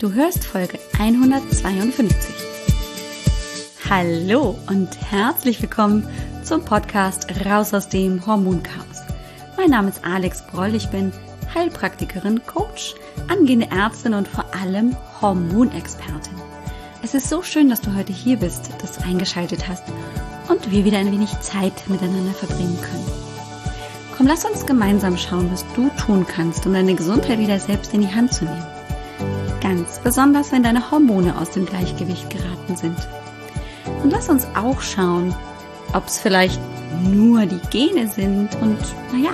Du hörst Folge 152. Hallo und herzlich willkommen zum Podcast Raus aus dem Hormonchaos. Mein Name ist Alex Broll, ich bin Heilpraktikerin, Coach, angehende Ärztin und vor allem Hormonexpertin. Es ist so schön, dass du heute hier bist, dass du eingeschaltet hast und wir wieder ein wenig Zeit miteinander verbringen können. Komm, lass uns gemeinsam schauen, was du tun kannst, um deine Gesundheit wieder selbst in die Hand zu nehmen. Ganz besonders, wenn deine Hormone aus dem Gleichgewicht geraten sind. Und lass uns auch schauen, ob es vielleicht nur die Gene sind und naja,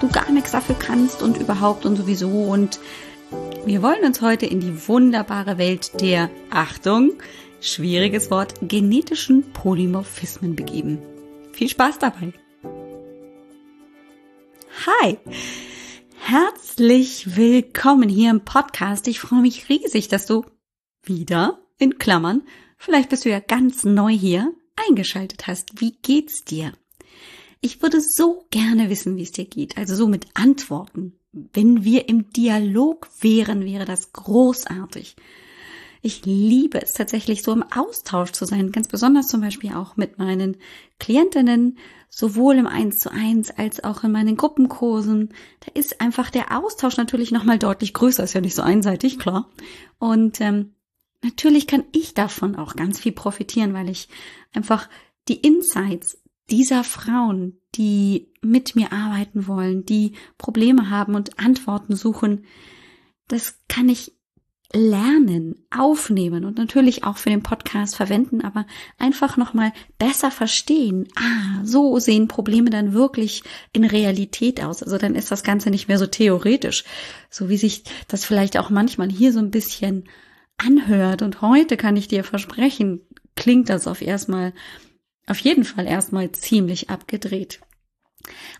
du gar nichts dafür kannst und überhaupt und sowieso. Und wir wollen uns heute in die wunderbare Welt der, Achtung, schwieriges Wort, genetischen Polymorphismen begeben. Viel Spaß dabei! Hi! Herzlich willkommen hier im Podcast. Ich freue mich riesig, dass du wieder, in Klammern, vielleicht bist du ja ganz neu hier, eingeschaltet hast. Wie geht's dir? Ich würde so gerne wissen, wie es dir geht, also so mit Antworten. Wenn wir im Dialog wären, wäre das großartig. Ich liebe es tatsächlich so im Austausch zu sein, ganz besonders zum Beispiel auch mit meinen Klientinnen, sowohl im Eins zu eins als auch in meinen Gruppenkursen. Da ist einfach der Austausch natürlich nochmal deutlich größer, ist ja nicht so einseitig, klar. Und ähm, natürlich kann ich davon auch ganz viel profitieren, weil ich einfach die Insights dieser Frauen, die mit mir arbeiten wollen, die Probleme haben und Antworten suchen, das kann ich lernen, aufnehmen und natürlich auch für den Podcast verwenden, aber einfach nochmal besser verstehen. Ah, so sehen Probleme dann wirklich in Realität aus. Also dann ist das Ganze nicht mehr so theoretisch, so wie sich das vielleicht auch manchmal hier so ein bisschen anhört. Und heute kann ich dir versprechen, klingt das auf erstmal, auf jeden Fall erstmal ziemlich abgedreht.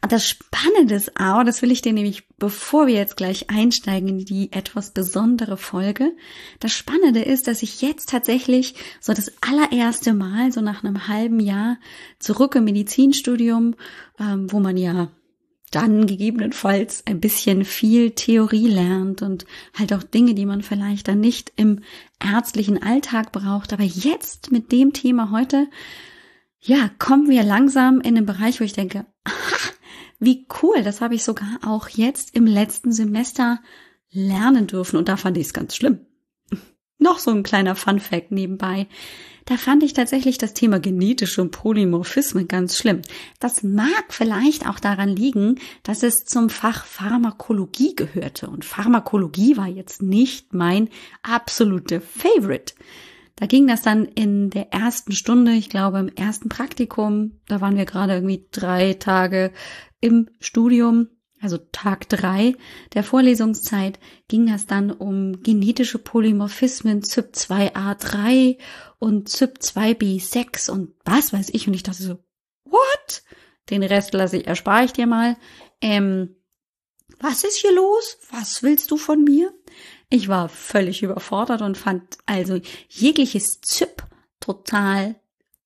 Und das Spannende ist auch, das will ich dir nämlich, bevor wir jetzt gleich einsteigen in die etwas besondere Folge, das Spannende ist, dass ich jetzt tatsächlich so das allererste Mal, so nach einem halben Jahr zurück im Medizinstudium, ähm, wo man ja dann gegebenenfalls ein bisschen viel Theorie lernt und halt auch Dinge, die man vielleicht dann nicht im ärztlichen Alltag braucht. Aber jetzt mit dem Thema heute ja, kommen wir langsam in den Bereich, wo ich denke, aha, wie cool, das habe ich sogar auch jetzt im letzten Semester lernen dürfen und da fand ich es ganz schlimm. Noch so ein kleiner Fun Fact nebenbei. Da fand ich tatsächlich das Thema genetische Polymorphismen ganz schlimm. Das mag vielleicht auch daran liegen, dass es zum Fach Pharmakologie gehörte und Pharmakologie war jetzt nicht mein absolute Favorite. Da ging das dann in der ersten Stunde, ich glaube im ersten Praktikum, da waren wir gerade irgendwie drei Tage im Studium, also Tag drei der Vorlesungszeit, ging das dann um genetische Polymorphismen CYP2A3 und CYP2B6 und was weiß ich. Und ich dachte so, what? Den Rest lasse ich, erspare ich dir mal. Ähm, was ist hier los? Was willst du von mir? Ich war völlig überfordert und fand also jegliches ZIP total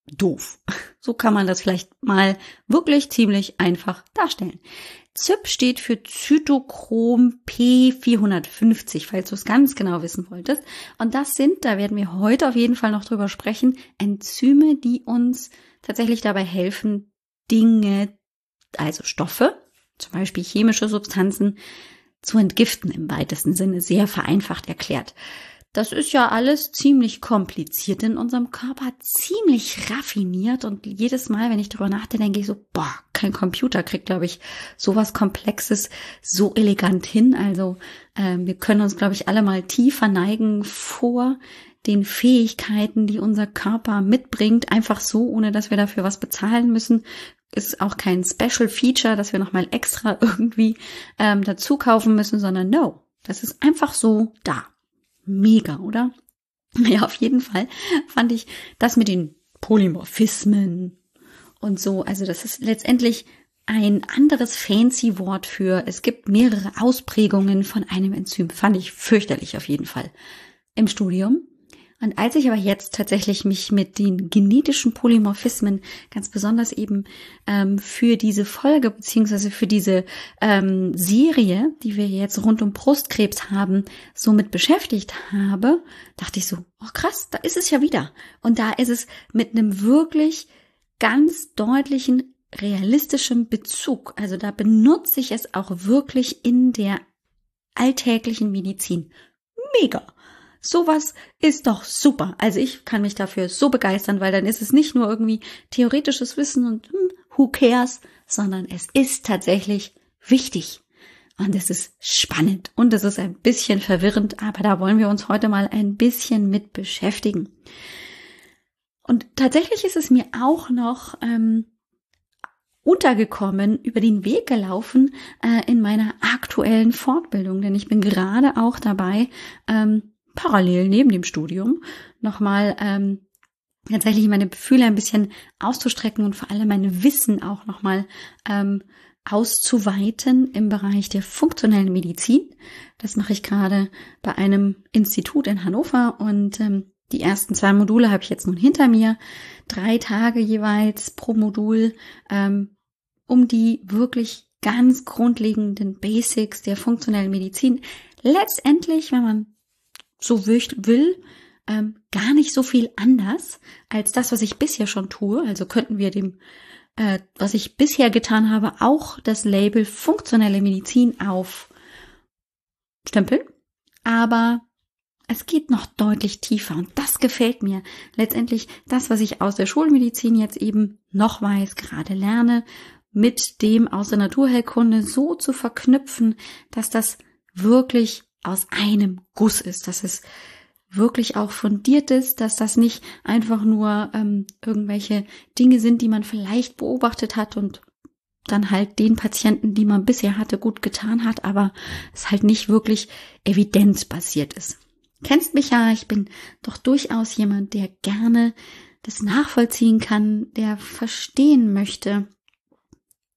doof. So kann man das vielleicht mal wirklich ziemlich einfach darstellen. ZIP steht für Zytochrom P450, falls du es ganz genau wissen wolltest. Und das sind, da werden wir heute auf jeden Fall noch drüber sprechen, Enzyme, die uns tatsächlich dabei helfen, Dinge, also Stoffe, zum Beispiel chemische Substanzen, zu entgiften im weitesten Sinne, sehr vereinfacht erklärt. Das ist ja alles ziemlich kompliziert in unserem Körper, ziemlich raffiniert und jedes Mal, wenn ich darüber nachdenke, denke ich so, boah, kein Computer kriegt, glaube ich, sowas Komplexes so elegant hin. Also äh, wir können uns, glaube ich, alle mal tiefer neigen vor den Fähigkeiten, die unser Körper mitbringt, einfach so, ohne dass wir dafür was bezahlen müssen, ist auch kein Special Feature, dass wir nochmal extra irgendwie ähm, dazu kaufen müssen, sondern no, das ist einfach so da. Mega, oder? Ja, auf jeden Fall fand ich das mit den Polymorphismen und so, also das ist letztendlich ein anderes fancy Wort für, es gibt mehrere Ausprägungen von einem Enzym, fand ich fürchterlich auf jeden Fall im Studium. Und als ich aber jetzt tatsächlich mich mit den genetischen Polymorphismen ganz besonders eben ähm, für diese Folge beziehungsweise für diese ähm, Serie, die wir jetzt rund um Brustkrebs haben, somit beschäftigt habe, dachte ich so, oh krass, da ist es ja wieder. Und da ist es mit einem wirklich ganz deutlichen realistischen Bezug. Also da benutze ich es auch wirklich in der alltäglichen Medizin. Mega. Sowas ist doch super. Also ich kann mich dafür so begeistern, weil dann ist es nicht nur irgendwie theoretisches Wissen und hm, who cares, sondern es ist tatsächlich wichtig. Und es ist spannend und es ist ein bisschen verwirrend, aber da wollen wir uns heute mal ein bisschen mit beschäftigen. Und tatsächlich ist es mir auch noch ähm, untergekommen, über den Weg gelaufen äh, in meiner aktuellen Fortbildung, denn ich bin gerade auch dabei, ähm, parallel neben dem Studium nochmal ähm, tatsächlich meine Gefühle ein bisschen auszustrecken und vor allem meine Wissen auch nochmal ähm, auszuweiten im Bereich der funktionellen Medizin. Das mache ich gerade bei einem Institut in Hannover und ähm, die ersten zwei Module habe ich jetzt nun hinter mir. Drei Tage jeweils pro Modul ähm, um die wirklich ganz grundlegenden Basics der funktionellen Medizin letztendlich, wenn man so will, ähm, gar nicht so viel anders als das, was ich bisher schon tue. Also könnten wir dem, äh, was ich bisher getan habe, auch das Label funktionelle Medizin aufstempeln. Aber es geht noch deutlich tiefer und das gefällt mir. Letztendlich das, was ich aus der Schulmedizin jetzt eben noch weiß, gerade lerne mit dem aus der Naturheilkunde so zu verknüpfen, dass das wirklich aus einem Guss ist, dass es wirklich auch fundiert ist, dass das nicht einfach nur ähm, irgendwelche Dinge sind, die man vielleicht beobachtet hat und dann halt den Patienten, die man bisher hatte, gut getan hat, aber es halt nicht wirklich evidenzbasiert ist. Kennst mich ja, ich bin doch durchaus jemand, der gerne das nachvollziehen kann, der verstehen möchte,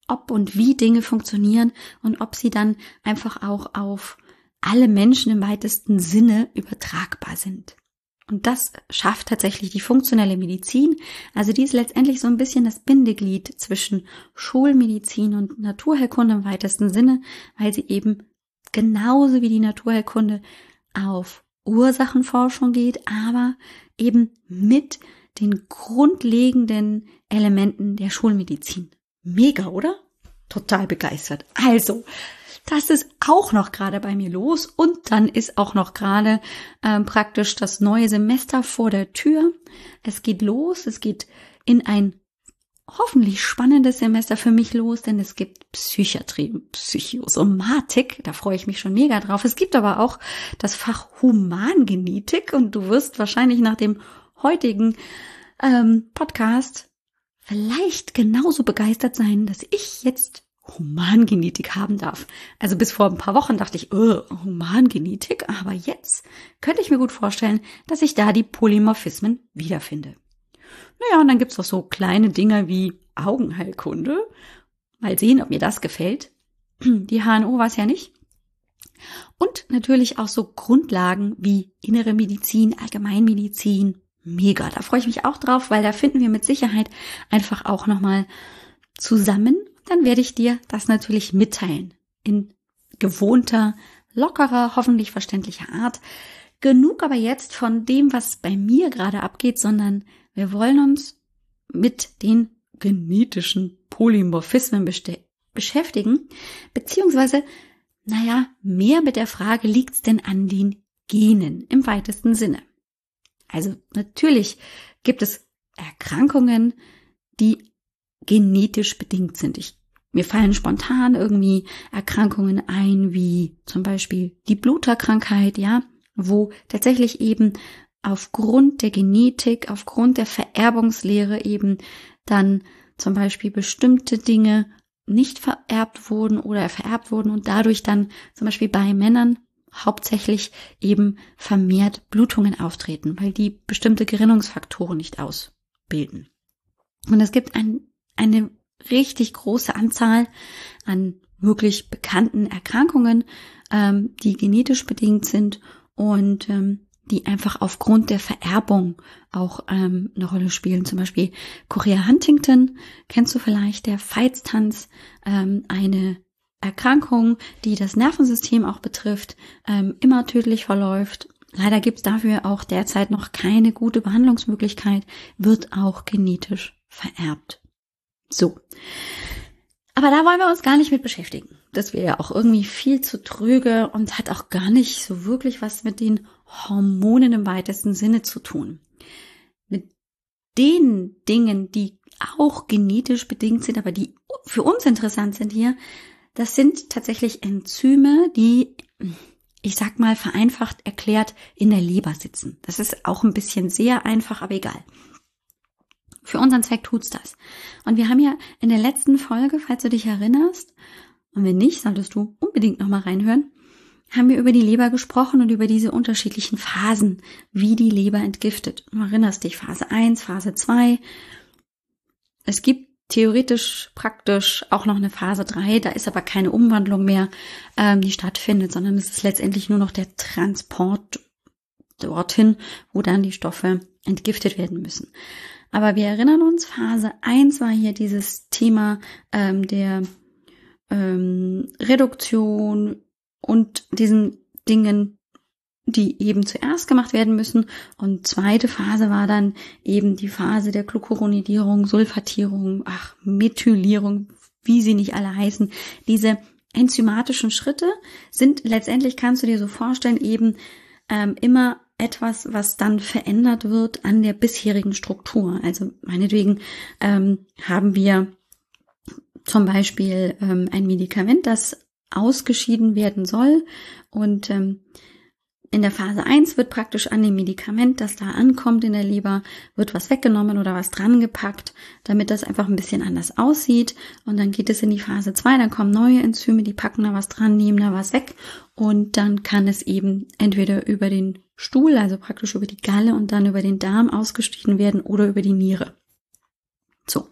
ob und wie Dinge funktionieren und ob sie dann einfach auch auf alle Menschen im weitesten Sinne übertragbar sind. Und das schafft tatsächlich die funktionelle Medizin. Also die ist letztendlich so ein bisschen das Bindeglied zwischen Schulmedizin und Naturheilkunde im weitesten Sinne, weil sie eben genauso wie die Naturheilkunde auf Ursachenforschung geht, aber eben mit den grundlegenden Elementen der Schulmedizin. Mega, oder? Total begeistert. Also, das ist auch noch gerade bei mir los und dann ist auch noch gerade ähm, praktisch das neue Semester vor der Tür. Es geht los, es geht in ein hoffentlich spannendes Semester für mich los, denn es gibt Psychiatrie, Psychosomatik, da freue ich mich schon mega drauf. Es gibt aber auch das Fach Humangenetik und du wirst wahrscheinlich nach dem heutigen ähm, Podcast vielleicht genauso begeistert sein, dass ich jetzt Humangenetik haben darf. Also bis vor ein paar Wochen dachte ich, oh, Humangenetik, aber jetzt könnte ich mir gut vorstellen, dass ich da die Polymorphismen wiederfinde. Naja, und dann gibt's noch so kleine Dinge wie Augenheilkunde. Mal sehen, ob mir das gefällt. Die HNO war es ja nicht. Und natürlich auch so Grundlagen wie innere Medizin, Allgemeinmedizin, mega. Da freue ich mich auch drauf, weil da finden wir mit Sicherheit einfach auch nochmal zusammen. Dann werde ich dir das natürlich mitteilen. In gewohnter, lockerer, hoffentlich verständlicher Art. Genug aber jetzt von dem, was bei mir gerade abgeht, sondern wir wollen uns mit den genetischen Polymorphismen beschäftigen, beziehungsweise, naja, mehr mit der Frage, liegt's denn an den Genen im weitesten Sinne? Also natürlich gibt es Erkrankungen, die genetisch bedingt sind. Ich, mir fallen spontan irgendwie Erkrankungen ein, wie zum Beispiel die Bluterkrankheit, ja, wo tatsächlich eben aufgrund der Genetik, aufgrund der Vererbungslehre eben dann zum Beispiel bestimmte Dinge nicht vererbt wurden oder vererbt wurden und dadurch dann zum Beispiel bei Männern hauptsächlich eben vermehrt Blutungen auftreten, weil die bestimmte Gerinnungsfaktoren nicht ausbilden. Und es gibt ein, eine richtig große Anzahl an wirklich bekannten Erkrankungen, ähm, die genetisch bedingt sind und ähm, die einfach aufgrund der Vererbung auch ähm, eine Rolle spielen. Zum Beispiel Korea Huntington, kennst du vielleicht, der Feiztanz, ähm, eine Erkrankung, die das Nervensystem auch betrifft, ähm, immer tödlich verläuft. Leider gibt es dafür auch derzeit noch keine gute Behandlungsmöglichkeit, wird auch genetisch vererbt. So. Aber da wollen wir uns gar nicht mit beschäftigen. Das wäre ja auch irgendwie viel zu tröge und hat auch gar nicht so wirklich was mit den Hormonen im weitesten Sinne zu tun. Mit den Dingen, die auch genetisch bedingt sind, aber die für uns interessant sind hier, das sind tatsächlich Enzyme, die, ich sag mal vereinfacht erklärt, in der Leber sitzen. Das ist auch ein bisschen sehr einfach, aber egal. Für unseren Zweck tut's das. Und wir haben ja in der letzten Folge, falls du dich erinnerst, und wenn nicht, solltest du unbedingt nochmal reinhören, haben wir über die Leber gesprochen und über diese unterschiedlichen Phasen, wie die Leber entgiftet. Du erinnerst dich, Phase 1, Phase 2. Es gibt theoretisch praktisch auch noch eine Phase 3, da ist aber keine Umwandlung mehr, ähm, die stattfindet, sondern es ist letztendlich nur noch der Transport dorthin, wo dann die Stoffe entgiftet werden müssen. Aber wir erinnern uns, Phase 1 war hier dieses Thema ähm, der ähm, Reduktion und diesen Dingen, die eben zuerst gemacht werden müssen. Und zweite Phase war dann eben die Phase der Glucuronidierung, Sulfatierung, ach, Methylierung, wie sie nicht alle heißen. Diese enzymatischen Schritte sind letztendlich, kannst du dir so vorstellen, eben ähm, immer etwas, was dann verändert wird an der bisherigen Struktur. Also meinetwegen ähm, haben wir zum Beispiel ähm, ein Medikament, das ausgeschieden werden soll und ähm, in der Phase 1 wird praktisch an dem Medikament, das da ankommt in der Leber, wird was weggenommen oder was dran gepackt, damit das einfach ein bisschen anders aussieht. Und dann geht es in die Phase 2, dann kommen neue Enzyme, die packen da was dran, nehmen da was weg und dann kann es eben entweder über den Stuhl, also praktisch über die Galle und dann über den Darm ausgeschieden werden oder über die Niere. So.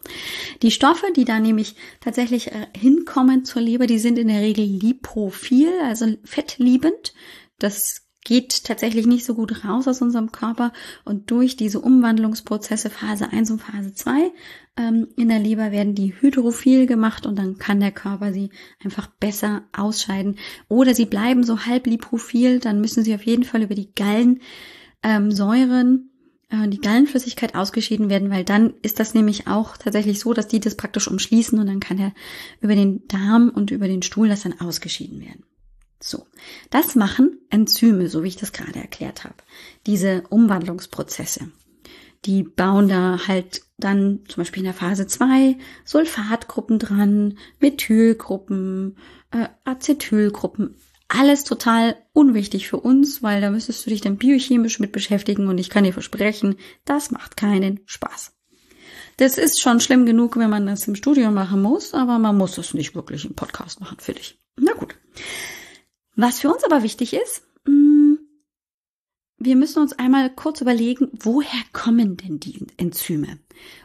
Die Stoffe, die da nämlich tatsächlich äh, hinkommen zur Leber, die sind in der Regel lipophil, also fettliebend. Das geht tatsächlich nicht so gut raus aus unserem Körper und durch diese Umwandlungsprozesse Phase 1 und Phase 2 ähm, in der Leber werden die hydrophil gemacht und dann kann der Körper sie einfach besser ausscheiden. Oder sie bleiben so halb lipophil, dann müssen sie auf jeden Fall über die Gallensäuren ähm, äh, die Gallenflüssigkeit ausgeschieden werden, weil dann ist das nämlich auch tatsächlich so, dass die das praktisch umschließen und dann kann er über den Darm und über den Stuhl das dann ausgeschieden werden. So, das machen Enzyme, so wie ich das gerade erklärt habe. Diese Umwandlungsprozesse. Die bauen da halt dann zum Beispiel in der Phase 2 Sulfatgruppen dran, Methylgruppen, äh, Acetylgruppen. Alles total unwichtig für uns, weil da müsstest du dich dann biochemisch mit beschäftigen und ich kann dir versprechen, das macht keinen Spaß. Das ist schon schlimm genug, wenn man das im Studio machen muss, aber man muss es nicht wirklich im Podcast machen, finde ich. Na gut. Was für uns aber wichtig ist, mm, wir müssen uns einmal kurz überlegen, woher kommen denn die Enzyme?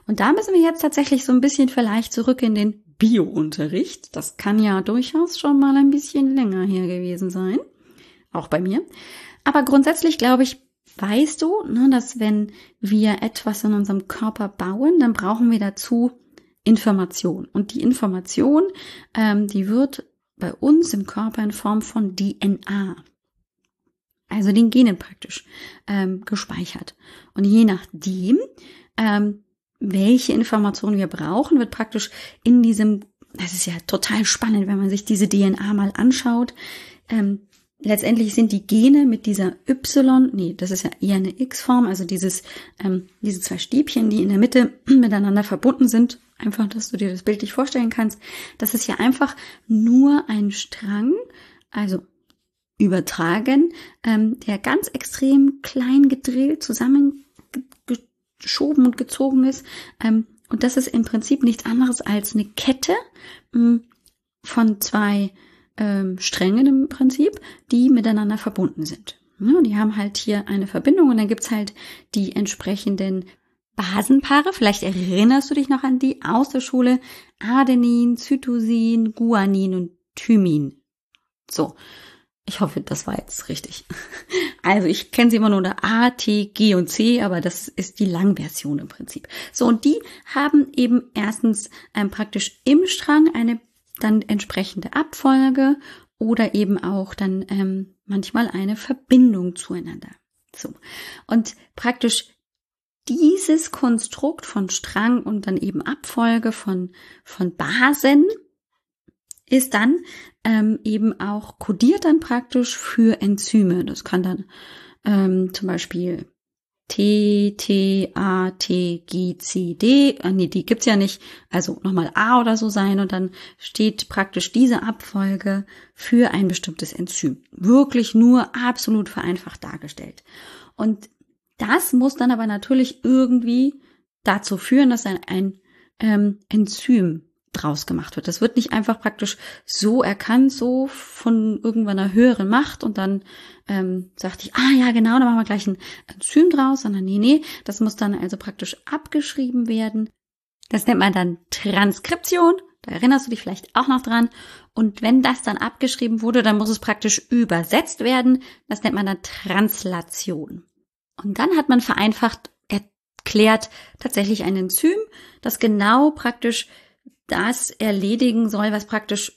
Und da müssen wir jetzt tatsächlich so ein bisschen vielleicht zurück in den Bio-Unterricht. Das kann ja durchaus schon mal ein bisschen länger her gewesen sein. Auch bei mir. Aber grundsätzlich glaube ich, weißt du, ne, dass wenn wir etwas in unserem Körper bauen, dann brauchen wir dazu Information. Und die Information, ähm, die wird bei uns im Körper in Form von DNA, also den Genen praktisch, ähm, gespeichert. Und je nachdem, ähm, welche Informationen wir brauchen, wird praktisch in diesem, das ist ja total spannend, wenn man sich diese DNA mal anschaut, ähm, letztendlich sind die Gene mit dieser Y, nee, das ist ja eher eine X-Form, also dieses, ähm, diese zwei Stäbchen, die in der Mitte miteinander verbunden sind, einfach, dass du dir das bildlich vorstellen kannst. Das ist ja einfach nur ein Strang, also übertragen, ähm, der ganz extrem klein gedrillt, zusammengeschoben und gezogen ist. Ähm, und das ist im Prinzip nichts anderes als eine Kette ähm, von zwei ähm, Strängen im Prinzip, die miteinander verbunden sind. Ja, die haben halt hier eine Verbindung und dann gibt's halt die entsprechenden Basenpaare. Vielleicht erinnerst du dich noch an die aus der Schule. Adenin, Cytosin, Guanin und Thymin. So. Ich hoffe, das war jetzt richtig. Also ich kenne sie immer nur unter A, T, G und C, aber das ist die Langversion im Prinzip. So, und die haben eben erstens ähm, praktisch im Strang eine dann entsprechende Abfolge oder eben auch dann ähm, manchmal eine Verbindung zueinander. So. Und praktisch dieses Konstrukt von Strang und dann eben Abfolge von, von Basen ist dann ähm, eben auch kodiert dann praktisch für Enzyme. Das kann dann ähm, zum Beispiel T, T, A, T, G, C, D, ah, nee, die gibt's ja nicht, also nochmal A oder so sein und dann steht praktisch diese Abfolge für ein bestimmtes Enzym. Wirklich nur absolut vereinfacht dargestellt. Und das muss dann aber natürlich irgendwie dazu führen, dass ein, ein ähm, Enzym draus gemacht wird. Das wird nicht einfach praktisch so erkannt, so von irgendwann einer höheren Macht und dann ähm, sagt ich, ah ja, genau, dann machen wir gleich ein Enzym draus, sondern nee, nee, das muss dann also praktisch abgeschrieben werden. Das nennt man dann Transkription. Da erinnerst du dich vielleicht auch noch dran. Und wenn das dann abgeschrieben wurde, dann muss es praktisch übersetzt werden. Das nennt man dann Translation. Und dann hat man vereinfacht erklärt tatsächlich ein Enzym, das genau praktisch das erledigen soll, was praktisch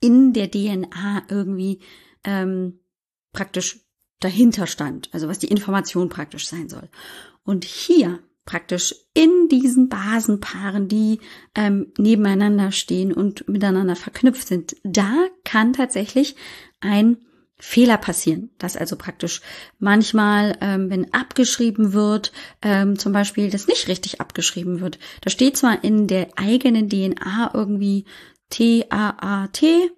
in der DNA irgendwie ähm, praktisch dahinter stand, also was die Information praktisch sein soll. Und hier praktisch in diesen Basenpaaren, die ähm, nebeneinander stehen und miteinander verknüpft sind, da kann tatsächlich ein Fehler passieren, dass also praktisch manchmal, ähm, wenn abgeschrieben wird, ähm, zum Beispiel das nicht richtig abgeschrieben wird. Da steht zwar in der eigenen DNA irgendwie T-A-A-T,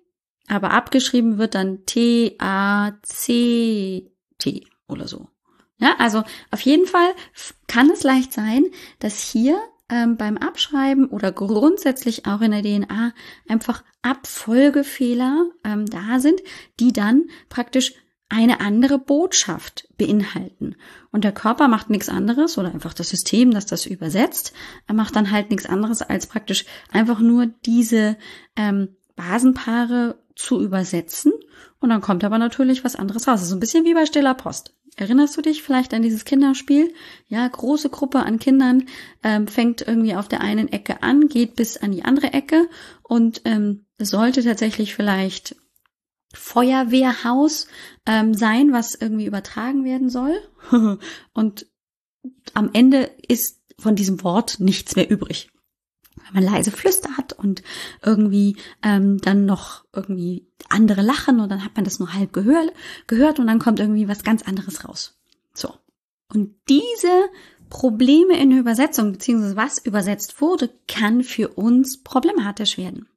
aber abgeschrieben wird dann T-A-C-T oder so. Ja, also auf jeden Fall kann es leicht sein, dass hier ähm, beim Abschreiben oder grundsätzlich auch in der DNA einfach Abfolgefehler ähm, da sind, die dann praktisch eine andere Botschaft beinhalten. Und der Körper macht nichts anderes oder einfach das System, das das übersetzt, er macht dann halt nichts anderes als praktisch einfach nur diese ähm, Basenpaare zu übersetzen. Und dann kommt aber natürlich was anderes raus. So ein bisschen wie bei stiller Post. Erinnerst du dich vielleicht an dieses Kinderspiel? Ja, große Gruppe an Kindern ähm, fängt irgendwie auf der einen Ecke an, geht bis an die andere Ecke und ähm, sollte tatsächlich vielleicht Feuerwehrhaus ähm, sein, was irgendwie übertragen werden soll. und am Ende ist von diesem Wort nichts mehr übrig wenn man leise flüstert und irgendwie ähm, dann noch irgendwie andere lachen und dann hat man das nur halb gehör gehört und dann kommt irgendwie was ganz anderes raus. So. Und diese Probleme in der Übersetzung, beziehungsweise was übersetzt wurde, kann für uns problematisch werden.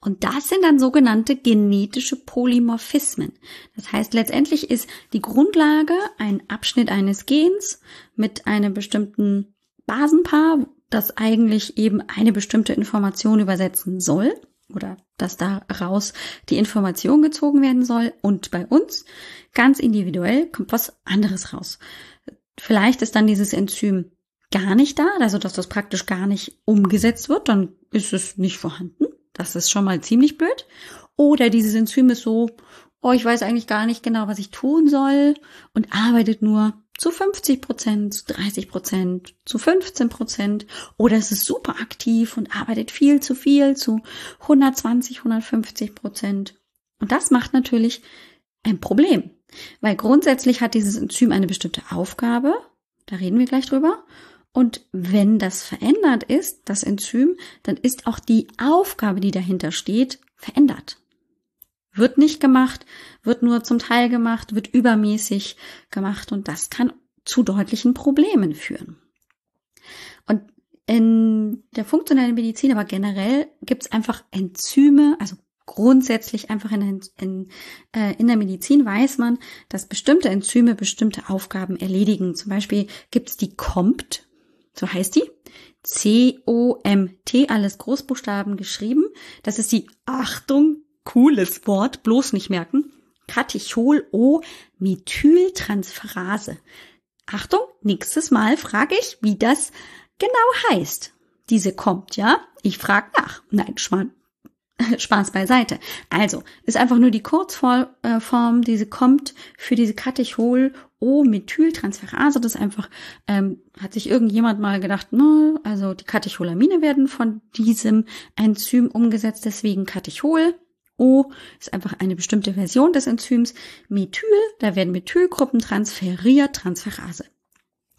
Und das sind dann sogenannte genetische Polymorphismen. Das heißt, letztendlich ist die Grundlage ein Abschnitt eines Gens mit einem bestimmten Basenpaar, das eigentlich eben eine bestimmte Information übersetzen soll oder dass daraus die Information gezogen werden soll. Und bei uns ganz individuell kommt was anderes raus. Vielleicht ist dann dieses Enzym gar nicht da, also dass das praktisch gar nicht umgesetzt wird, dann ist es nicht vorhanden. Das ist schon mal ziemlich blöd. Oder dieses Enzym ist so, oh, ich weiß eigentlich gar nicht genau, was ich tun soll und arbeitet nur zu 50 Prozent, zu 30 Prozent, zu 15 Prozent oder es ist super aktiv und arbeitet viel zu viel zu 120, 150 Prozent. Und das macht natürlich ein Problem, weil grundsätzlich hat dieses Enzym eine bestimmte Aufgabe, da reden wir gleich drüber. Und wenn das verändert ist, das Enzym, dann ist auch die Aufgabe, die dahinter steht, verändert. Wird nicht gemacht, wird nur zum Teil gemacht, wird übermäßig gemacht und das kann zu deutlichen Problemen führen. Und in der funktionellen Medizin, aber generell gibt es einfach Enzyme, also grundsätzlich einfach in, in, äh, in der Medizin weiß man, dass bestimmte Enzyme bestimmte Aufgaben erledigen. Zum Beispiel gibt es die COMT, so heißt die, C-O-M-T, alles Großbuchstaben geschrieben. Das ist die Achtung cooles Wort, bloß nicht merken. Catechol-O-Methyltransferase. Achtung, nächstes Mal frage ich, wie das genau heißt. Diese kommt, ja? Ich frage nach. Nein, Schmarrn. Spaß beiseite. Also, ist einfach nur die Kurzform, äh, diese kommt für diese Katechol O-Methyltransferase. Das ist einfach, ähm, hat sich irgendjemand mal gedacht, no, also die Katecholamine werden von diesem Enzym umgesetzt, deswegen Katechol. O ist einfach eine bestimmte Version des Enzyms. Methyl, da werden Methylgruppen transferiert, Transferase.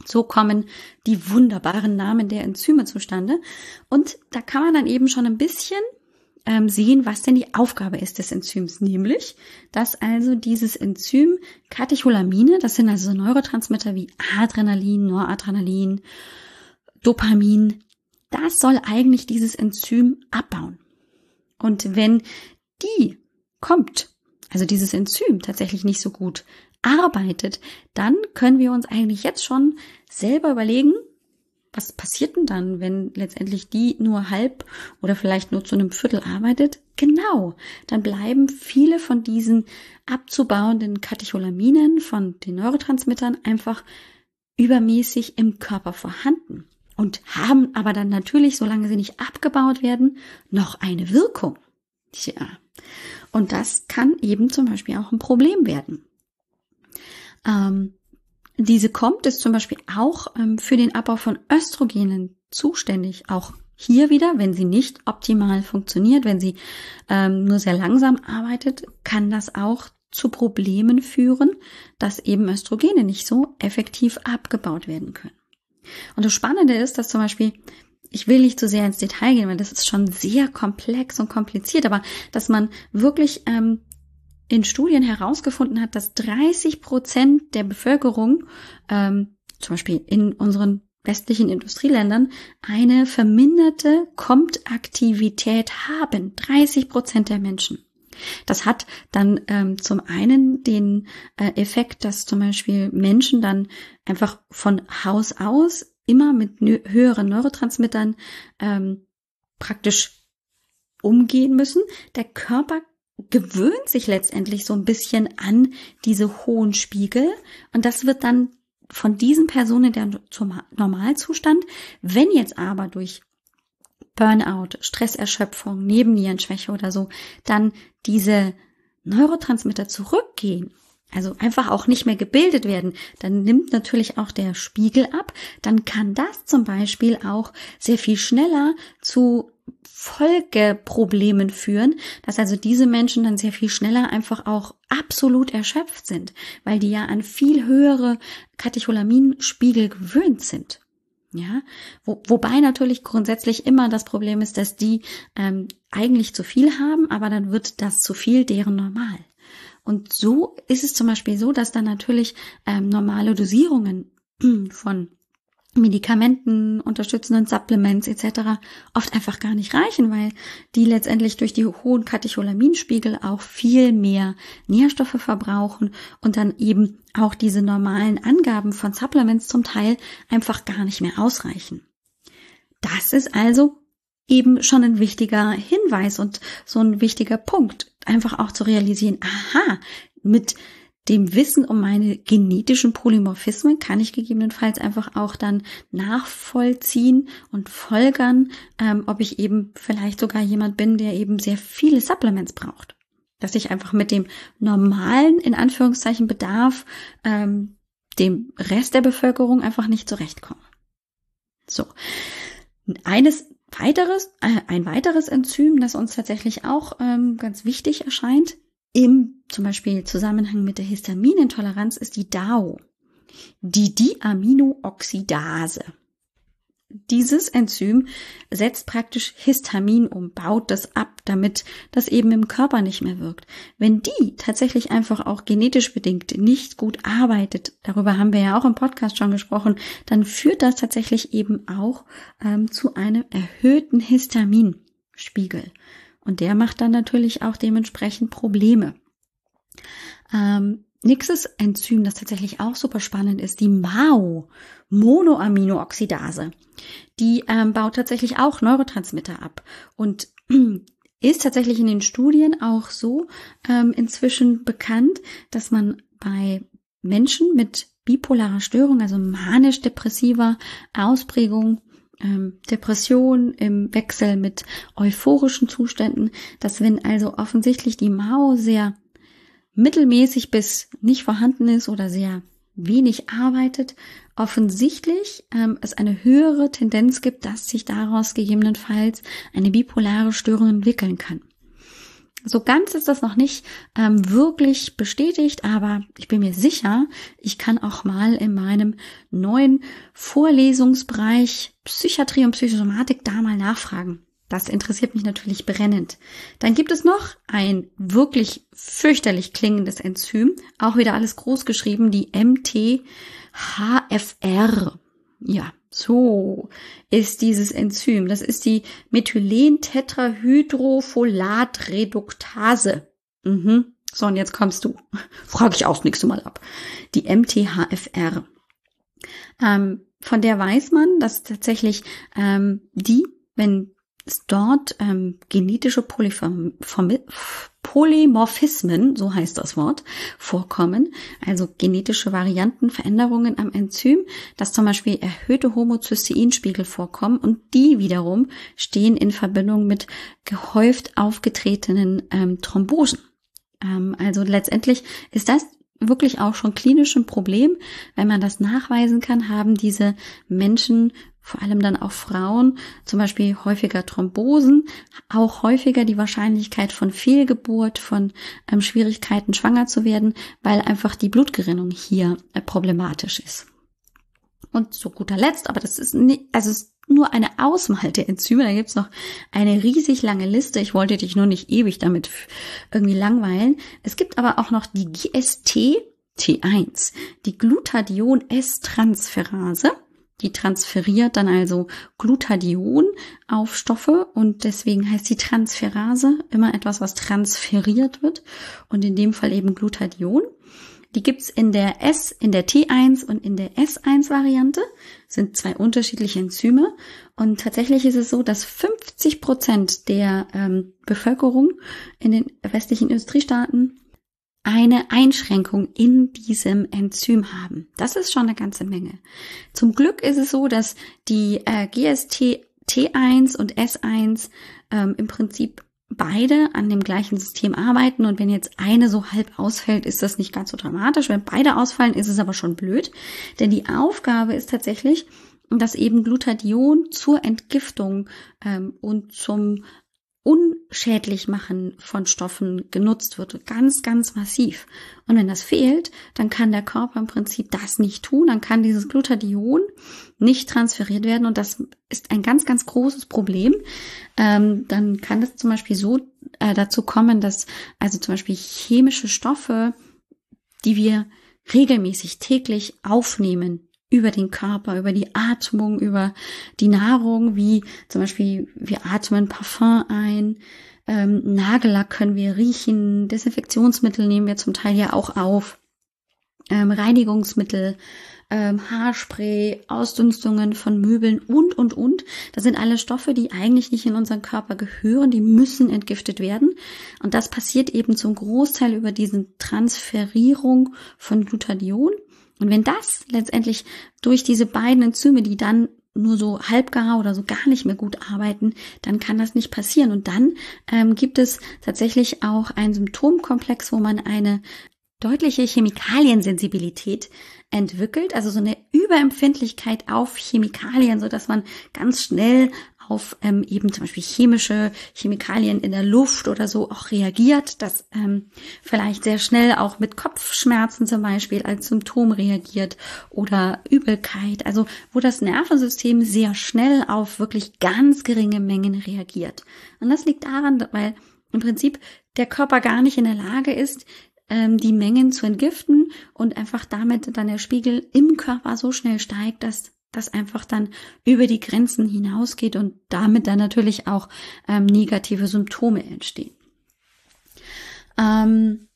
So kommen die wunderbaren Namen der Enzyme zustande. Und da kann man dann eben schon ein bisschen ähm, sehen, was denn die Aufgabe ist des Enzyms, nämlich, dass also dieses Enzym Katecholamine, das sind also Neurotransmitter wie Adrenalin, Noradrenalin, Dopamin, das soll eigentlich dieses Enzym abbauen. Und wenn die kommt, also dieses Enzym tatsächlich nicht so gut arbeitet, dann können wir uns eigentlich jetzt schon selber überlegen, was passiert denn dann, wenn letztendlich die nur halb oder vielleicht nur zu einem Viertel arbeitet? Genau, dann bleiben viele von diesen abzubauenden Katecholaminen von den Neurotransmittern einfach übermäßig im Körper vorhanden und haben aber dann natürlich, solange sie nicht abgebaut werden, noch eine Wirkung. Tja, und das kann eben zum Beispiel auch ein Problem werden. Ähm, diese kommt, ist zum Beispiel auch ähm, für den Abbau von Östrogenen zuständig. Auch hier wieder, wenn sie nicht optimal funktioniert, wenn sie ähm, nur sehr langsam arbeitet, kann das auch zu Problemen führen, dass eben Östrogene nicht so effektiv abgebaut werden können. Und das Spannende ist, dass zum Beispiel, ich will nicht zu sehr ins Detail gehen, weil das ist schon sehr komplex und kompliziert, aber dass man wirklich ähm, in Studien herausgefunden hat, dass 30 Prozent der Bevölkerung, ähm, zum Beispiel in unseren westlichen Industrieländern, eine verminderte Komptaktivität haben. 30 Prozent der Menschen. Das hat dann ähm, zum einen den äh, Effekt, dass zum Beispiel Menschen dann einfach von Haus aus immer mit höheren Neurotransmittern ähm, praktisch umgehen müssen. Der Körper gewöhnt sich letztendlich so ein bisschen an diese hohen Spiegel und das wird dann von diesen Personen der Normalzustand. Wenn jetzt aber durch Burnout, Stresserschöpfung, Nebennierenschwäche oder so, dann diese Neurotransmitter zurückgehen, also einfach auch nicht mehr gebildet werden, dann nimmt natürlich auch der Spiegel ab, dann kann das zum Beispiel auch sehr viel schneller zu Folgeproblemen führen, dass also diese Menschen dann sehr viel schneller einfach auch absolut erschöpft sind, weil die ja an viel höhere Katecholaminspiegel gewöhnt sind. Ja, Wo, wobei natürlich grundsätzlich immer das Problem ist, dass die ähm, eigentlich zu viel haben, aber dann wird das zu viel deren normal. Und so ist es zum Beispiel so, dass dann natürlich ähm, normale Dosierungen von Medikamenten, unterstützenden Supplements etc. oft einfach gar nicht reichen, weil die letztendlich durch die hohen Katecholaminspiegel auch viel mehr Nährstoffe verbrauchen und dann eben auch diese normalen Angaben von Supplements zum Teil einfach gar nicht mehr ausreichen. Das ist also eben schon ein wichtiger Hinweis und so ein wichtiger Punkt, einfach auch zu realisieren, aha, mit dem Wissen um meine genetischen Polymorphismen kann ich gegebenenfalls einfach auch dann nachvollziehen und folgern, ähm, ob ich eben vielleicht sogar jemand bin, der eben sehr viele Supplements braucht. Dass ich einfach mit dem normalen, in Anführungszeichen, Bedarf, ähm, dem Rest der Bevölkerung einfach nicht zurechtkomme. So. Eines weiteres, äh, ein weiteres Enzym, das uns tatsächlich auch ähm, ganz wichtig erscheint, im zum Beispiel Zusammenhang mit der Histaminintoleranz ist die DAO, die Diaminooxidase. Dieses Enzym setzt praktisch Histamin um, baut das ab, damit das eben im Körper nicht mehr wirkt. Wenn die tatsächlich einfach auch genetisch bedingt nicht gut arbeitet, darüber haben wir ja auch im Podcast schon gesprochen, dann führt das tatsächlich eben auch ähm, zu einem erhöhten Histaminspiegel. Und der macht dann natürlich auch dementsprechend Probleme. Ähm, nächstes Enzym, das tatsächlich auch super spannend ist, die MAO, Monoaminooxidase. Die ähm, baut tatsächlich auch Neurotransmitter ab und ist tatsächlich in den Studien auch so ähm, inzwischen bekannt, dass man bei Menschen mit bipolarer Störung, also manisch-depressiver Ausprägung, ähm, Depression im Wechsel mit euphorischen Zuständen, dass wenn also offensichtlich die Mao sehr mittelmäßig bis nicht vorhanden ist oder sehr wenig arbeitet, offensichtlich ähm, es eine höhere Tendenz gibt, dass sich daraus gegebenenfalls eine bipolare Störung entwickeln kann. So ganz ist das noch nicht ähm, wirklich bestätigt, aber ich bin mir sicher, ich kann auch mal in meinem neuen Vorlesungsbereich Psychiatrie und Psychosomatik da mal nachfragen. Das interessiert mich natürlich brennend. Dann gibt es noch ein wirklich fürchterlich klingendes Enzym, auch wieder alles groß geschrieben, die MTHFR. Ja, so ist dieses Enzym. Das ist die Methylentetrahydrofolatreduktase. Mhm. So, und jetzt kommst du. Frage ich auch nächste Mal ab. Die MTHFR. Ähm, von der weiß man, dass tatsächlich ähm, die, wenn dort ähm, genetische Polyform Polymorphismen, so heißt das Wort, vorkommen, also genetische Varianten, Veränderungen am Enzym, dass zum Beispiel erhöhte Homozysteinspiegel vorkommen und die wiederum stehen in Verbindung mit gehäuft aufgetretenen ähm, Thrombosen. Ähm, also letztendlich ist das wirklich auch schon klinisch ein Problem. Wenn man das nachweisen kann, haben diese Menschen vor allem dann auch Frauen, zum Beispiel häufiger Thrombosen, auch häufiger die Wahrscheinlichkeit von Fehlgeburt, von ähm, Schwierigkeiten schwanger zu werden, weil einfach die Blutgerinnung hier äh, problematisch ist. Und zu guter Letzt, aber das ist nicht, also ist nur eine Auswahl der Enzyme, da gibt's noch eine riesig lange Liste. Ich wollte dich nur nicht ewig damit irgendwie langweilen. Es gibt aber auch noch die GST T1, die Glutathion-S-Transferase. Die transferiert dann also Glutathion auf Stoffe und deswegen heißt die Transferase immer etwas, was transferiert wird und in dem Fall eben Glutathion. Die gibt's in der S, in der T1 und in der S1 Variante. sind zwei unterschiedliche Enzyme. Und tatsächlich ist es so, dass 50 Prozent der ähm, Bevölkerung in den westlichen Industriestaaten eine Einschränkung in diesem Enzym haben. Das ist schon eine ganze Menge. Zum Glück ist es so, dass die äh, GST T1 und S1 ähm, im Prinzip beide an dem gleichen System arbeiten und wenn jetzt eine so halb ausfällt, ist das nicht ganz so dramatisch. Wenn beide ausfallen, ist es aber schon blöd, denn die Aufgabe ist tatsächlich, dass eben Glutathion zur Entgiftung ähm, und zum unschädlich machen von Stoffen genutzt wird, ganz, ganz massiv. Und wenn das fehlt, dann kann der Körper im Prinzip das nicht tun, dann kann dieses Glutathion nicht transferiert werden und das ist ein ganz, ganz großes Problem. Ähm, dann kann es zum Beispiel so äh, dazu kommen, dass also zum Beispiel chemische Stoffe, die wir regelmäßig täglich aufnehmen, über den Körper, über die Atmung, über die Nahrung, wie zum Beispiel wir atmen Parfum ein, ähm, Nagellack können wir riechen, Desinfektionsmittel nehmen wir zum Teil ja auch auf, ähm, Reinigungsmittel, ähm, Haarspray, Ausdünstungen von Möbeln und, und, und. Das sind alle Stoffe, die eigentlich nicht in unseren Körper gehören, die müssen entgiftet werden. Und das passiert eben zum Großteil über diesen Transferierung von Glutathion. Und wenn das letztendlich durch diese beiden Enzyme, die dann nur so halbgar oder so gar nicht mehr gut arbeiten, dann kann das nicht passieren. Und dann ähm, gibt es tatsächlich auch einen Symptomkomplex, wo man eine deutliche Chemikaliensensibilität entwickelt, also so eine Überempfindlichkeit auf Chemikalien, so dass man ganz schnell auf ähm, eben zum Beispiel chemische Chemikalien in der Luft oder so auch reagiert, das ähm, vielleicht sehr schnell auch mit Kopfschmerzen zum Beispiel als Symptom reagiert oder Übelkeit, also wo das Nervensystem sehr schnell auf wirklich ganz geringe Mengen reagiert. Und das liegt daran, weil im Prinzip der Körper gar nicht in der Lage ist, ähm, die Mengen zu entgiften und einfach damit dann der Spiegel im Körper so schnell steigt, dass das einfach dann über die Grenzen hinausgeht und damit dann natürlich auch ähm, negative Symptome entstehen. Ähm,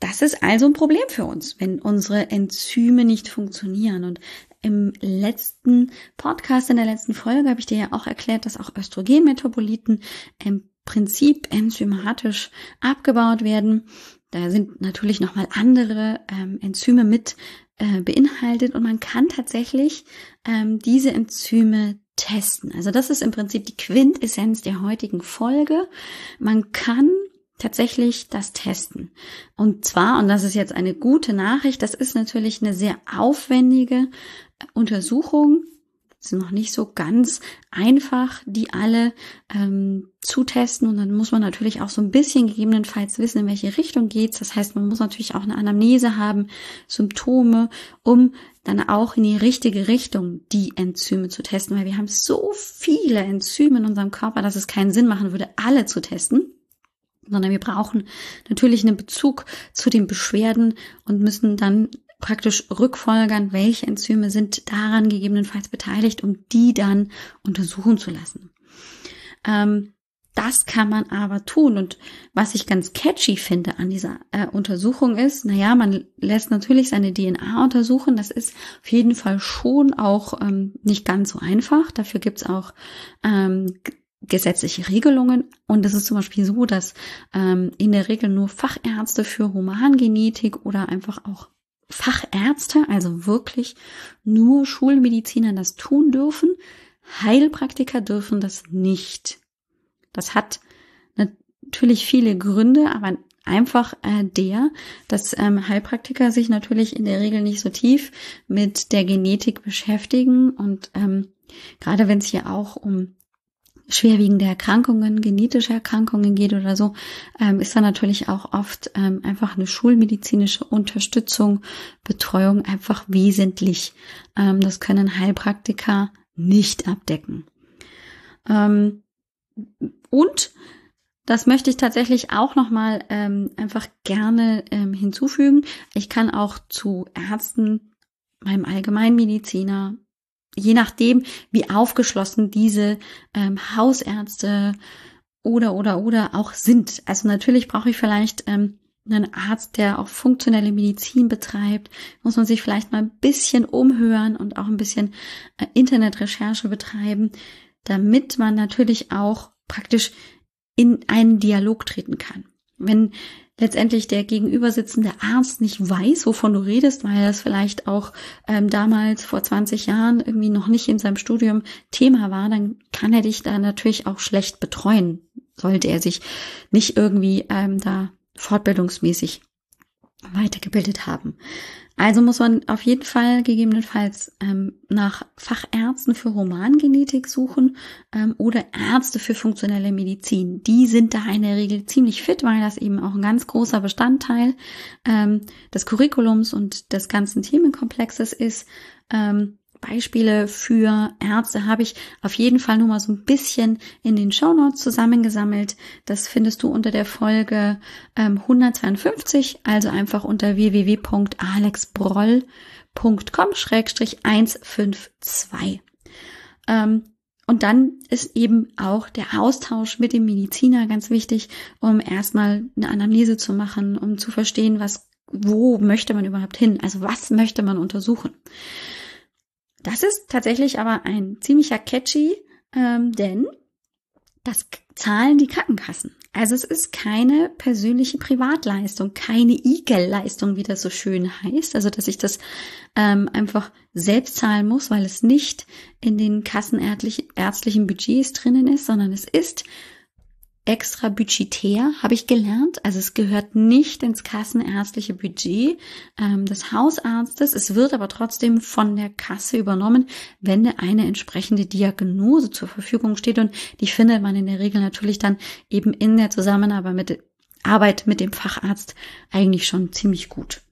das ist also ein Problem für uns, wenn unsere Enzyme nicht funktionieren. Und im letzten Podcast, in der letzten Folge, habe ich dir ja auch erklärt, dass auch Östrogenmetaboliten im Prinzip enzymatisch abgebaut werden. Da sind natürlich nochmal andere ähm, Enzyme mit äh, beinhaltet und man kann tatsächlich ähm, diese Enzyme testen. Also das ist im Prinzip die Quintessenz der heutigen Folge. Man kann tatsächlich das testen. Und zwar, und das ist jetzt eine gute Nachricht, das ist natürlich eine sehr aufwendige Untersuchung, ist noch nicht so ganz einfach, die alle ähm, zu testen. Und dann muss man natürlich auch so ein bisschen gegebenenfalls wissen, in welche Richtung geht's. Das heißt, man muss natürlich auch eine Anamnese haben, Symptome, um dann auch in die richtige Richtung die Enzyme zu testen. Weil wir haben so viele Enzyme in unserem Körper, dass es keinen Sinn machen würde, alle zu testen sondern wir brauchen natürlich einen Bezug zu den Beschwerden und müssen dann praktisch rückfolgern, welche Enzyme sind daran gegebenenfalls beteiligt, um die dann untersuchen zu lassen. Ähm, das kann man aber tun. Und was ich ganz catchy finde an dieser äh, Untersuchung ist, naja, man lässt natürlich seine DNA untersuchen. Das ist auf jeden Fall schon auch ähm, nicht ganz so einfach. Dafür gibt's auch ähm, gesetzliche Regelungen. Und es ist zum Beispiel so, dass ähm, in der Regel nur Fachärzte für Humangenetik oder einfach auch Fachärzte, also wirklich nur Schulmediziner das tun dürfen. Heilpraktiker dürfen das nicht. Das hat natürlich viele Gründe, aber einfach äh, der, dass ähm, Heilpraktiker sich natürlich in der Regel nicht so tief mit der Genetik beschäftigen und ähm, gerade wenn es hier auch um schwerwiegende Erkrankungen, genetische Erkrankungen geht oder so, ähm, ist da natürlich auch oft ähm, einfach eine schulmedizinische Unterstützung, Betreuung einfach wesentlich. Ähm, das können Heilpraktiker nicht abdecken. Ähm, und das möchte ich tatsächlich auch nochmal ähm, einfach gerne ähm, hinzufügen. Ich kann auch zu Ärzten, meinem Allgemeinmediziner, je nachdem, wie aufgeschlossen diese ähm, Hausärzte oder oder oder auch sind. Also natürlich brauche ich vielleicht ähm, einen Arzt, der auch funktionelle Medizin betreibt, muss man sich vielleicht mal ein bisschen umhören und auch ein bisschen äh, Internetrecherche betreiben, damit man natürlich auch praktisch in einen Dialog treten kann. Wenn letztendlich der gegenübersitzende Arzt nicht weiß, wovon du redest, weil das vielleicht auch ähm, damals vor 20 Jahren irgendwie noch nicht in seinem Studium Thema war, dann kann er dich da natürlich auch schlecht betreuen, sollte er sich nicht irgendwie ähm, da fortbildungsmäßig weitergebildet haben. Also muss man auf jeden Fall gegebenenfalls ähm, nach Fachärzten für Humangenetik suchen ähm, oder Ärzte für funktionelle Medizin. Die sind da in der Regel ziemlich fit, weil das eben auch ein ganz großer Bestandteil ähm, des Curriculums und des ganzen Themenkomplexes ist. Ähm, Beispiele für Ärzte habe ich auf jeden Fall nur mal so ein bisschen in den Show Notes zusammengesammelt. Das findest du unter der Folge ähm, 152, also einfach unter www.alexbroll.com-152. Ähm, und dann ist eben auch der Austausch mit dem Mediziner ganz wichtig, um erstmal eine Anamnese zu machen, um zu verstehen, was, wo möchte man überhaupt hin? Also was möchte man untersuchen? Das ist tatsächlich aber ein ziemlicher Catchy, ähm, denn das zahlen die Krankenkassen. Also es ist keine persönliche Privatleistung, keine IGEL-Leistung, wie das so schön heißt. Also dass ich das ähm, einfach selbst zahlen muss, weil es nicht in den kassenärztlichen Budgets drinnen ist, sondern es ist extra budgetär, habe ich gelernt. Also es gehört nicht ins kassenärztliche Budget ähm, des Hausarztes. Es wird aber trotzdem von der Kasse übernommen, wenn eine entsprechende Diagnose zur Verfügung steht. Und die findet man in der Regel natürlich dann eben in der Zusammenarbeit mit, Arbeit mit dem Facharzt eigentlich schon ziemlich gut.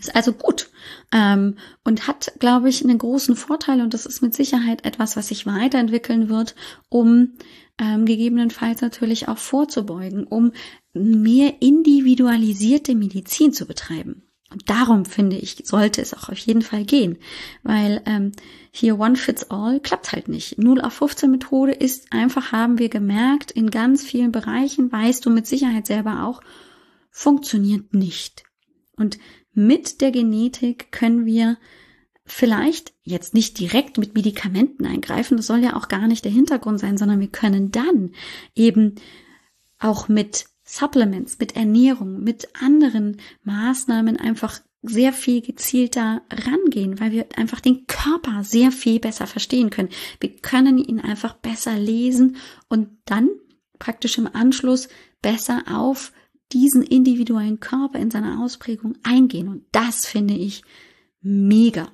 Ist also gut ähm, und hat, glaube ich, einen großen Vorteil und das ist mit Sicherheit etwas, was sich weiterentwickeln wird, um ähm, gegebenenfalls natürlich auch vorzubeugen, um mehr individualisierte Medizin zu betreiben. Und darum finde ich, sollte es auch auf jeden Fall gehen, weil ähm, hier One Fits All klappt halt nicht. 0 auf 15 Methode ist einfach, haben wir gemerkt, in ganz vielen Bereichen, weißt du mit Sicherheit selber auch, funktioniert nicht. Und mit der Genetik können wir vielleicht jetzt nicht direkt mit Medikamenten eingreifen, das soll ja auch gar nicht der Hintergrund sein, sondern wir können dann eben auch mit Supplements, mit Ernährung, mit anderen Maßnahmen einfach sehr viel gezielter rangehen, weil wir einfach den Körper sehr viel besser verstehen können. Wir können ihn einfach besser lesen und dann praktisch im Anschluss besser auf diesen individuellen Körper in seiner Ausprägung eingehen. Und das finde ich mega.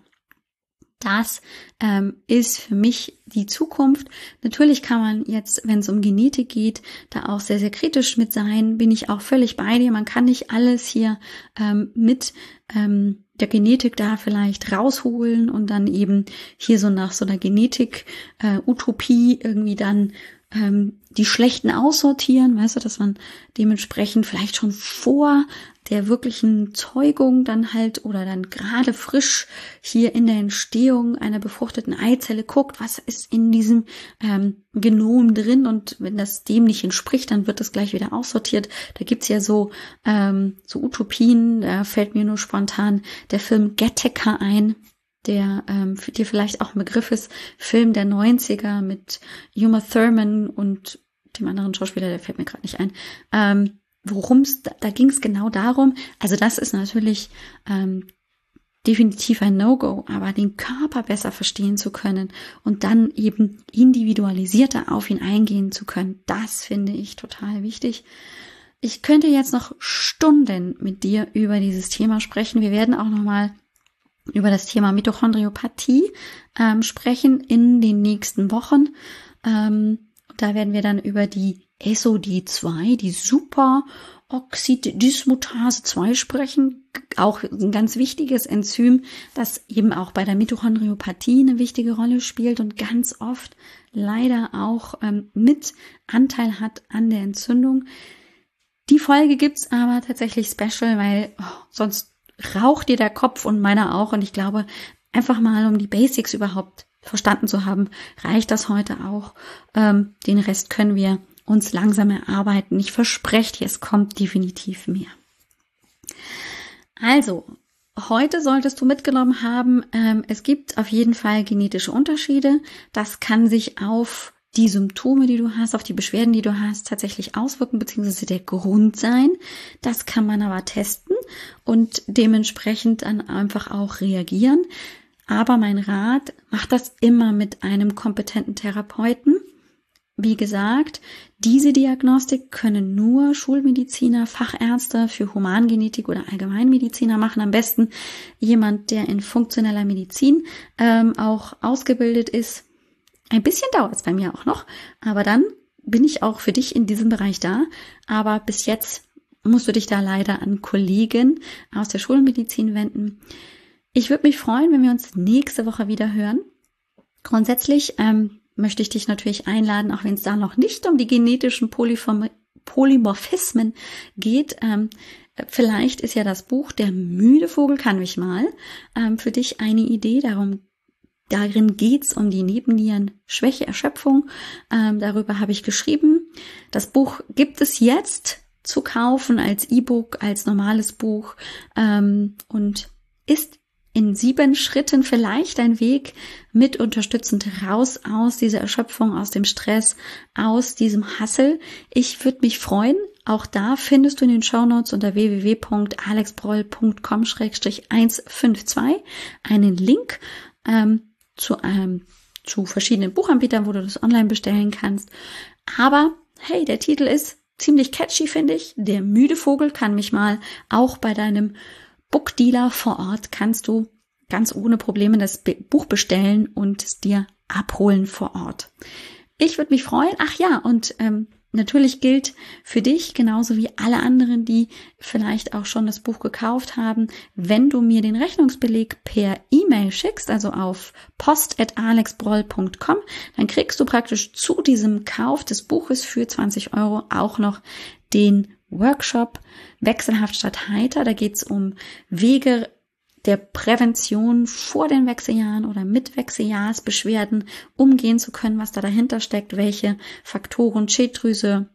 Das ähm, ist für mich die Zukunft. Natürlich kann man jetzt, wenn es um Genetik geht, da auch sehr, sehr kritisch mit sein. Bin ich auch völlig bei dir. Man kann nicht alles hier ähm, mit ähm, der Genetik da vielleicht rausholen und dann eben hier so nach so einer Genetik-Utopie äh, irgendwie dann ähm, die schlechten aussortieren, weißt du, dass man dementsprechend vielleicht schon vor der wirklichen Zeugung dann halt oder dann gerade frisch hier in der Entstehung einer befruchteten Eizelle guckt, was ist in diesem ähm, Genom drin und wenn das dem nicht entspricht, dann wird das gleich wieder aussortiert. Da gibt's ja so, ähm, so Utopien, da fällt mir nur spontan der Film Gattaca ein, der ähm, für dir vielleicht auch ein Begriff ist, Film der 90er mit Uma Thurman und dem anderen Schauspieler, der fällt mir gerade nicht ein. Ähm, Worum es, da, da ging es genau darum, also das ist natürlich ähm, definitiv ein No-Go, aber den Körper besser verstehen zu können und dann eben individualisierter auf ihn eingehen zu können, das finde ich total wichtig. Ich könnte jetzt noch Stunden mit dir über dieses Thema sprechen. Wir werden auch noch mal über das Thema Mitochondriopathie ähm, sprechen in den nächsten Wochen. Ähm, da werden wir dann über die SOD2, die Superoxid-Dismutase 2 sprechen. Auch ein ganz wichtiges Enzym, das eben auch bei der Mitochondriopathie eine wichtige Rolle spielt und ganz oft leider auch ähm, mit Anteil hat an der Entzündung. Die Folge gibt's aber tatsächlich special, weil oh, sonst raucht dir der Kopf und meiner auch. Und ich glaube, einfach mal um die Basics überhaupt verstanden zu haben, reicht das heute auch. Ähm, den Rest können wir uns langsam erarbeiten. Ich verspreche dir, es kommt definitiv mehr. Also, heute solltest du mitgenommen haben, ähm, es gibt auf jeden Fall genetische Unterschiede. Das kann sich auf die Symptome, die du hast, auf die Beschwerden, die du hast, tatsächlich auswirken, beziehungsweise der Grund sein. Das kann man aber testen und dementsprechend dann einfach auch reagieren. Aber mein Rat, mach das immer mit einem kompetenten Therapeuten. Wie gesagt, diese Diagnostik können nur Schulmediziner, Fachärzte für Humangenetik oder Allgemeinmediziner machen. Am besten jemand, der in funktioneller Medizin ähm, auch ausgebildet ist. Ein bisschen dauert es bei mir auch noch, aber dann bin ich auch für dich in diesem Bereich da. Aber bis jetzt musst du dich da leider an Kollegen aus der Schulmedizin wenden. Ich würde mich freuen, wenn wir uns nächste Woche wieder hören. Grundsätzlich ähm, möchte ich dich natürlich einladen, auch wenn es da noch nicht um die genetischen Polyform Polymorphismen geht. Ähm, vielleicht ist ja das Buch Der müde Vogel kann mich mal ähm, für dich eine Idee. Darum Darin geht's um die Nebennieren Schwäche, Erschöpfung. Ähm, darüber habe ich geschrieben. Das Buch gibt es jetzt zu kaufen als E-Book, als normales Buch ähm, und ist in sieben Schritten vielleicht ein Weg mit unterstützend raus aus dieser Erschöpfung, aus dem Stress, aus diesem Hassel. Ich würde mich freuen. Auch da findest du in den Shownotes unter www.alexbroll.com-152 einen Link ähm, zu einem zu verschiedenen Buchanbietern, wo du das online bestellen kannst. Aber hey, der Titel ist ziemlich catchy, finde ich. Der müde Vogel kann mich mal auch bei deinem Bookdealer vor Ort kannst du ganz ohne Probleme das Buch bestellen und es dir abholen vor Ort. Ich würde mich freuen. Ach ja, und ähm, natürlich gilt für dich genauso wie alle anderen, die vielleicht auch schon das Buch gekauft haben, wenn du mir den Rechnungsbeleg per E-Mail schickst, also auf post.alexbroll.com, dann kriegst du praktisch zu diesem Kauf des Buches für 20 Euro auch noch den Workshop Wechselhaft statt heiter. Da geht's um Wege der Prävention vor den Wechseljahren oder mit Wechseljahrsbeschwerden umgehen zu können, was da dahinter steckt, welche Faktoren Schilddrüse,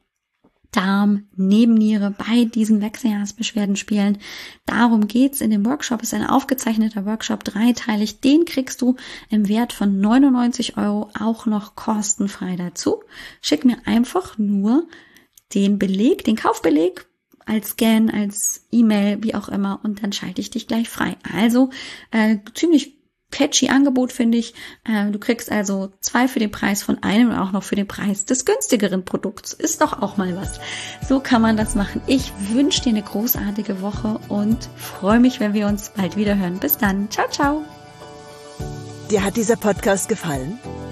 Darm, Nebenniere bei diesen Wechseljahrsbeschwerden spielen. Darum geht's in dem Workshop. Ist ein aufgezeichneter Workshop, dreiteilig. Den kriegst du im Wert von 99 Euro auch noch kostenfrei dazu. Schick mir einfach nur den Beleg, den Kaufbeleg als Scan, als E-Mail, wie auch immer, und dann schalte ich dich gleich frei. Also äh, ziemlich catchy Angebot, finde ich. Äh, du kriegst also zwei für den Preis von einem und auch noch für den Preis des günstigeren Produkts. Ist doch auch mal was. So kann man das machen. Ich wünsche dir eine großartige Woche und freue mich, wenn wir uns bald wieder hören. Bis dann. Ciao, ciao. Dir hat dieser Podcast gefallen?